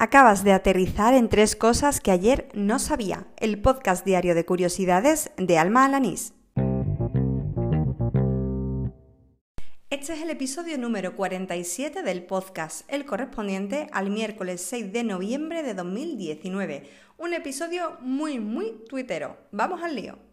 Acabas de aterrizar en tres cosas que ayer no sabía. El podcast diario de curiosidades de Alma Alanís. Este es el episodio número 47 del podcast, el correspondiente al miércoles 6 de noviembre de 2019. Un episodio muy, muy tuitero. Vamos al lío.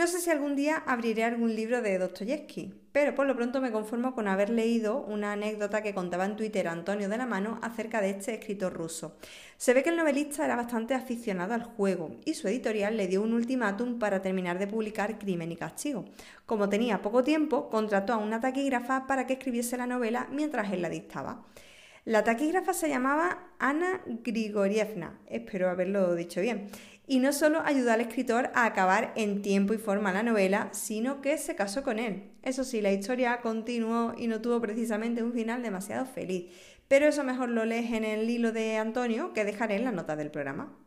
No sé si algún día abriré algún libro de Dostoyevsky, pero por lo pronto me conformo con haber leído una anécdota que contaba en Twitter Antonio de la Mano acerca de este escritor ruso. Se ve que el novelista era bastante aficionado al juego y su editorial le dio un ultimátum para terminar de publicar Crimen y Castigo. Como tenía poco tiempo, contrató a una taquígrafa para que escribiese la novela mientras él la dictaba. La taquígrafa se llamaba Ana Grigorievna, espero haberlo dicho bien, y no solo ayudó al escritor a acabar en tiempo y forma la novela, sino que se casó con él. Eso sí, la historia continuó y no tuvo precisamente un final demasiado feliz, pero eso mejor lo lees en el hilo de Antonio que dejaré en la nota del programa.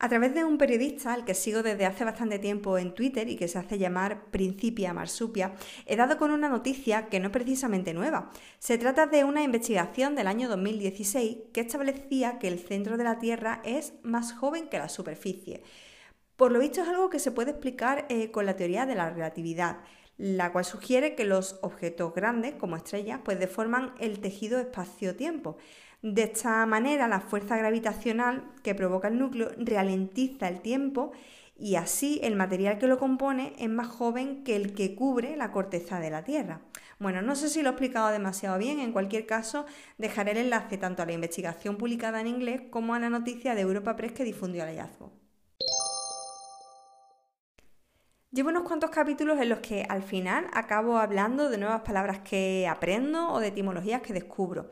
A través de un periodista al que sigo desde hace bastante tiempo en Twitter y que se hace llamar Principia Marsupia, he dado con una noticia que no es precisamente nueva. Se trata de una investigación del año 2016 que establecía que el centro de la Tierra es más joven que la superficie. Por lo visto es algo que se puede explicar eh, con la teoría de la relatividad, la cual sugiere que los objetos grandes, como estrellas, pues deforman el tejido espacio-tiempo. De esta manera, la fuerza gravitacional que provoca el núcleo ralentiza el tiempo y así el material que lo compone es más joven que el que cubre la corteza de la Tierra. Bueno, no sé si lo he explicado demasiado bien, en cualquier caso dejaré el enlace tanto a la investigación publicada en inglés como a la noticia de Europa Press que difundió el hallazgo. Llevo unos cuantos capítulos en los que al final acabo hablando de nuevas palabras que aprendo o de etimologías que descubro.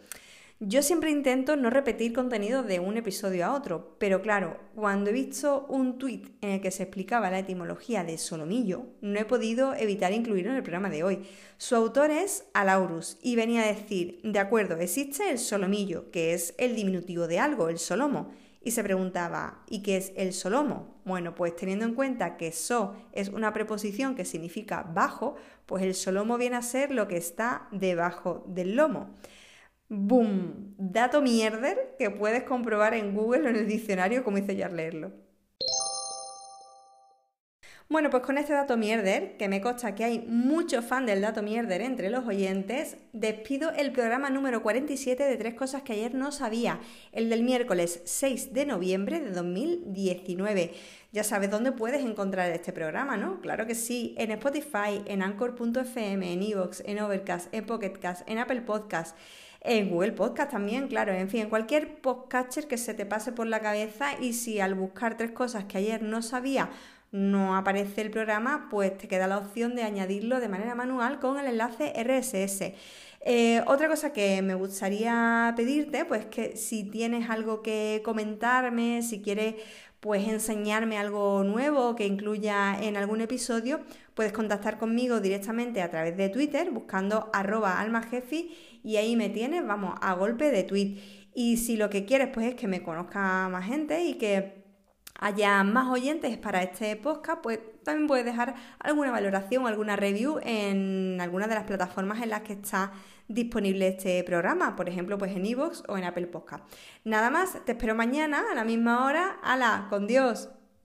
Yo siempre intento no repetir contenido de un episodio a otro, pero claro, cuando he visto un tuit en el que se explicaba la etimología de solomillo, no he podido evitar incluirlo en el programa de hoy. Su autor es Alaurus y venía a decir, de acuerdo, existe el solomillo, que es el diminutivo de algo, el solomo. Y se preguntaba, ¿y qué es el solomo? Bueno, pues teniendo en cuenta que so es una preposición que significa bajo, pues el solomo viene a ser lo que está debajo del lomo. ¡Boom! Dato mierder que puedes comprobar en Google o en el diccionario como hice yo al leerlo. Bueno, pues con este dato mierder, que me consta que hay mucho fan del dato mierder entre los oyentes, despido el programa número 47 de tres cosas que ayer no sabía, el del miércoles 6 de noviembre de 2019. Ya sabes dónde puedes encontrar este programa, ¿no? Claro que sí, en Spotify, en Anchor.fm, en Evox, en Overcast, en Pocketcast, en Apple Podcast en Google Podcast también, claro, en fin, en cualquier podcaster que se te pase por la cabeza y si al buscar tres cosas que ayer no sabía no aparece el programa, pues te queda la opción de añadirlo de manera manual con el enlace RSS. Eh, otra cosa que me gustaría pedirte, pues que si tienes algo que comentarme, si quieres pues enseñarme algo nuevo que incluya en algún episodio, puedes contactar conmigo directamente a través de Twitter buscando arroba almajefi y ahí me tienes, vamos, a golpe de tweet. Y si lo que quieres pues es que me conozca más gente y que haya más oyentes para este podcast, pues también puedes dejar alguna valoración o alguna review en alguna de las plataformas en las que está disponible este programa, por ejemplo, pues en iVoox o en Apple Podcast. Nada más, te espero mañana a la misma hora. ¡Hala! ¡Con Dios!